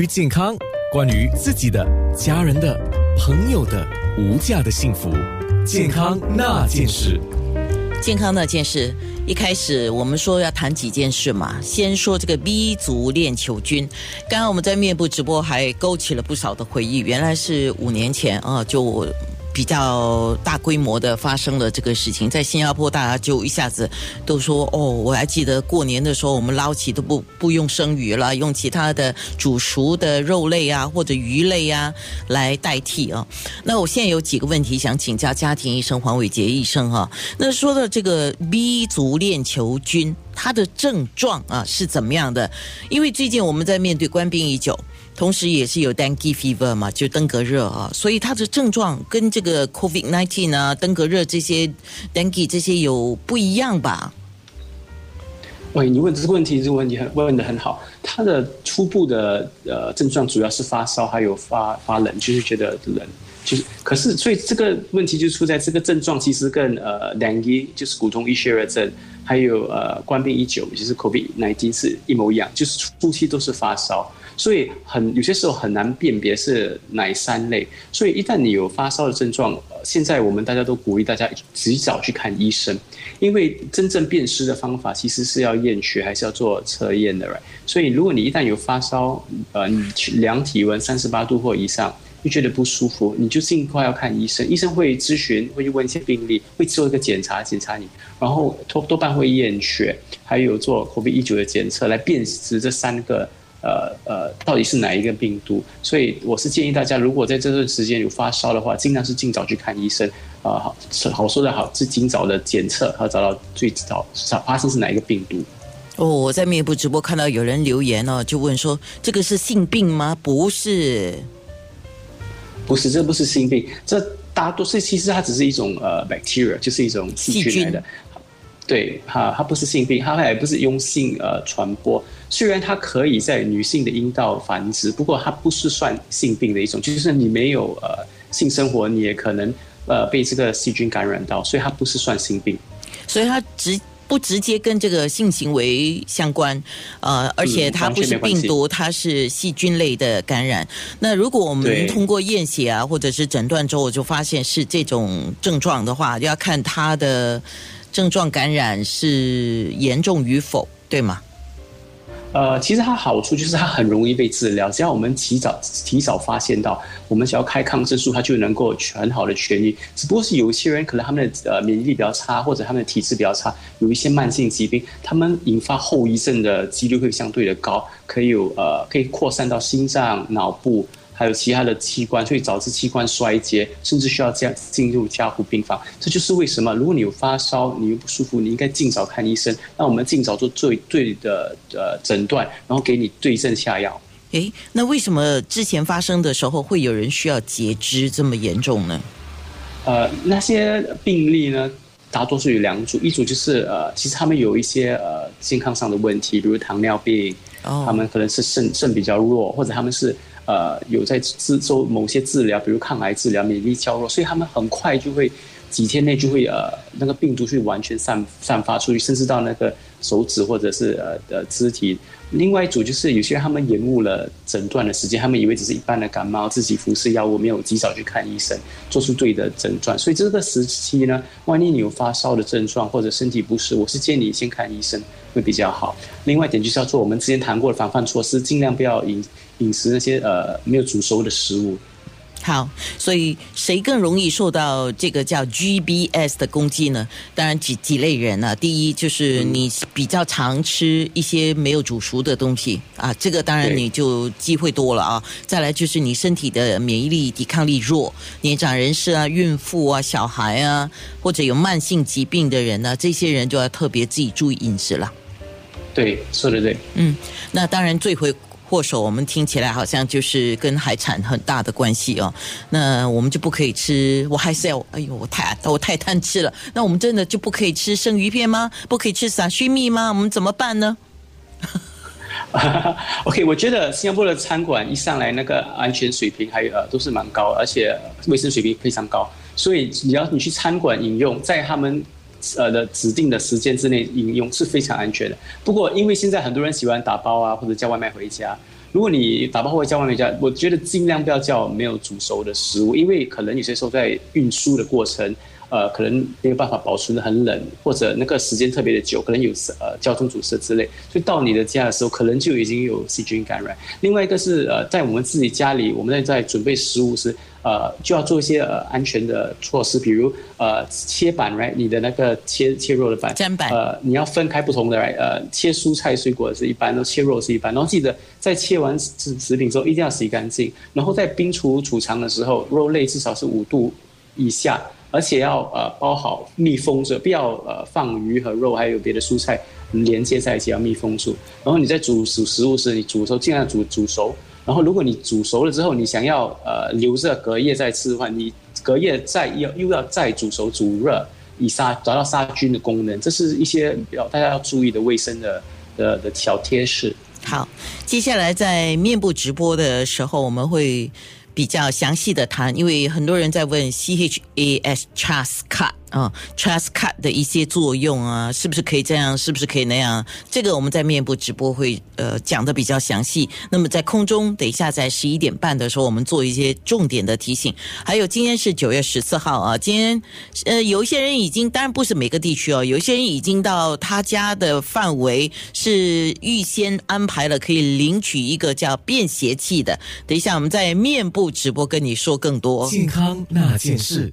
于健康，关于自己的、家人的、朋友的无价的幸福，健康那件事。健康那件事，一开始我们说要谈几件事嘛，先说这个 B 族链球菌。刚刚我们在面部直播还勾起了不少的回忆，原来是五年前啊，就。比较大规模的发生了这个事情，在新加坡，大家就一下子都说：“哦，我还记得过年的时候，我们捞起都不不用生鱼了，用其他的煮熟的肉类啊，或者鱼类啊来代替啊。”那我现在有几个问题想请教家庭医生黄伟杰医生哈。那说到这个 B 族链球菌，它的症状啊是怎么样的？因为最近我们在面对官兵已久。同时也是有 dengue fever 嘛，就登革热啊，所以它的症状跟这个 covid nineteen 啊、登革热这些 dengue 这些有不一样吧？喂，你问这个问题，这个问题很问的很好。它的初步的呃症状主要是发烧，还有发发冷，就是觉得冷，就是可是所以这个问题就出在这个症状其实跟呃 d e n g e 就是骨痛医血热症，还有呃冠病已久就是 covid nineteen 是一模一样，就是初期都是发烧。所以很有些时候很难辨别是哪三类，所以一旦你有发烧的症状，现在我们大家都鼓励大家及早去看医生，因为真正辨识的方法其实是要验血，还是要做测验的所以如果你一旦有发烧，呃，你量体温三十八度或以上，又觉得不舒服，你就尽快要看医生，医生会咨询，会去问一些病例，会做一个检查，检查你，然后多多半会验血，还有做 COVID 一九的检测来辨识这三个。呃呃，到底是哪一个病毒？所以我是建议大家，如果在这段时间有发烧的话，尽量是尽早去看医生啊。好，好说的好，是尽早的检测，和找到最早发生是哪一个病毒。哦，我在面部直播看到有人留言哦，就问说这个是性病吗？不是，不是，这不是性病，这大多数其实它只是一种呃 bacteria，就是一种细菌来的。对，哈，它不是性病，它也不是用性呃传播。虽然它可以在女性的阴道繁殖，不过它不是算性病的一种，就是你没有呃性生活，你也可能呃被这个细菌感染到，所以它不是算性病。所以它直不直接跟这个性行为相关，呃，而且它不是病毒，它是细菌类的感染。那如果我们通过验血啊，或者是诊断之后就发现是这种症状的话，要看它的。症状感染是严重与否，对吗？呃，其实它好处就是它很容易被治疗，只要我们提早提早发现到，我们只要开抗生素，它就能够全好的痊愈。只不过是有一些人可能他们的呃免疫力比较差，或者他们的体质比较差，有一些慢性疾病，他们引发后遗症的几率会相对的高，可以有呃可以扩散到心脏、脑部。还有其他的器官，所以导致器官衰竭，甚至需要这样进入加护病房。这就是为什么，如果你有发烧，你又不舒服，你应该尽早看医生，那我们尽早做最对的呃诊断，然后给你对症下药。诶，那为什么之前发生的时候会有人需要截肢这么严重呢？呃，那些病例呢，大多数有两组，一组就是呃，其实他们有一些呃健康上的问题，比如糖尿病，他们可能是肾肾比较弱，或者他们是。呃，有在治做某些治疗，比如抗癌治疗，免疫力较弱，所以他们很快就会几天内就会呃那个病毒会完全散散发出去，甚至到那个手指或者是呃呃肢体。另外一组就是有些人他们延误了诊断的时间，他们以为只是一般的感冒，自己服食药物，没有及早去看医生，做出对的诊断。所以这个时期呢，万一你有发烧的症状或者身体不适，我是建议你先看医生会比较好。另外一点就是要做我们之前谈过的防范措施，尽量不要饮。饮食那些呃没有煮熟的食物，好，所以谁更容易受到这个叫 GBS 的攻击呢？当然几几类人呢？第一就是你比较常吃一些没有煮熟的东西啊，这个当然你就机会多了啊。再来就是你身体的免疫力抵抗力弱，年长人士啊、孕妇啊、小孩啊，或者有慢性疾病的人呢，这些人就要特别自己注意饮食了。对，说的对。嗯，那当然最会。祸首，我们听起来好像就是跟海产很大的关系哦。那我们就不可以吃，我还是要，哎呦，我太我太贪吃了。那我们真的就不可以吃生鱼片吗？不可以吃沙须蜜吗？我们怎么办呢？OK，我觉得新加坡的餐馆一上来那个安全水平还呃都是蛮高，而且卫生水平非常高。所以你要你去餐馆饮用，在他们。呃的指定的时间之内饮用是非常安全的。不过，因为现在很多人喜欢打包啊，或者叫外卖回家，如果你打包或者叫外卖家，我觉得尽量不要叫没有煮熟的食物，因为可能有些时候在运输的过程。呃，可能没有办法保存的很冷，或者那个时间特别的久，可能有呃交通阻塞之类，所以到你的家的时候，可能就已经有细菌感染。另外一个是呃，在我们自己家里，我们在在准备食物时，呃，就要做一些呃安全的措施，比如呃切板，right，你的那个切切肉的板，砧板，呃，你要分开不同的，right，呃，切蔬菜水果是一般，然后切肉是一般，然后记得在切完食食品之后一定要洗干净，然后在冰储储藏的时候，肉类至少是五度以下。而且要呃包好密封着，不要呃放鱼和肉还有别的蔬菜连接在一起，要密封住。然后你在煮煮食物时，你煮的时候尽量煮煮熟。然后如果你煮熟了之后，你想要呃留着隔夜再吃的话，你隔夜再又又要再煮熟煮热，以杀达到杀菌的功能。这是一些要大家要注意的卫生的的的小贴士。好，接下来在面部直播的时候，我们会。比较详细的谈，因为很多人在问 C H A S Trust Cut 啊，Trust Cut 的一些作用啊，是不是可以这样，是不是可以那样？这个我们在面部直播会呃讲的比较详细。那么在空中，等一下在十一点半的时候，我们做一些重点的提醒。还有今天是九月十四号啊，今天呃有一些人已经，当然不是每个地区哦，有一些人已经到他家的范围是预先安排了可以领取一个叫便携器的。等一下我们在面部。直播跟你说更多健康那件事。